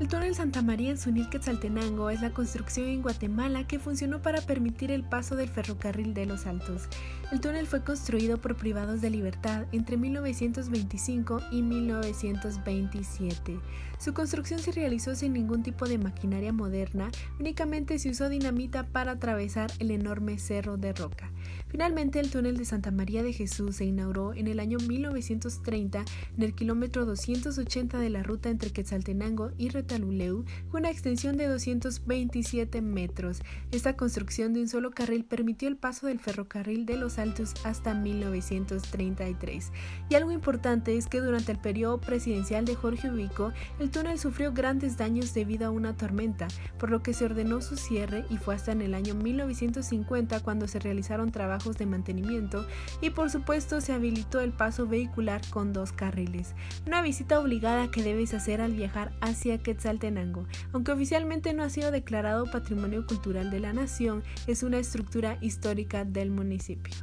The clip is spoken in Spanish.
El túnel Santa María en Sunil Quetzaltenango es la construcción en Guatemala que funcionó para permitir el paso del ferrocarril de los Altos. El túnel fue construido por privados de libertad entre 1925 y 1927. Su construcción se realizó sin ningún tipo de maquinaria moderna, únicamente se usó dinamita para atravesar el enorme cerro de roca. Finalmente, el túnel de Santa María de Jesús se inauguró en el año 1930 en el kilómetro 280 de la ruta entre Quetzaltenango y Retaluleu, con una extensión de 227 metros. Esta construcción de un solo carril permitió el paso del ferrocarril de los Altos hasta 1933. Y algo importante es que durante el periodo presidencial de Jorge Ubico, el túnel sufrió grandes daños debido a una tormenta, por lo que se ordenó su cierre y fue hasta en el año 1950 cuando se realizaron trabajos de mantenimiento y por supuesto se habilitó el paso vehicular con dos carriles. Una visita obligada que debes hacer al viajar hacia Quetzaltenango. Aunque oficialmente no ha sido declarado Patrimonio Cultural de la Nación, es una estructura histórica del municipio.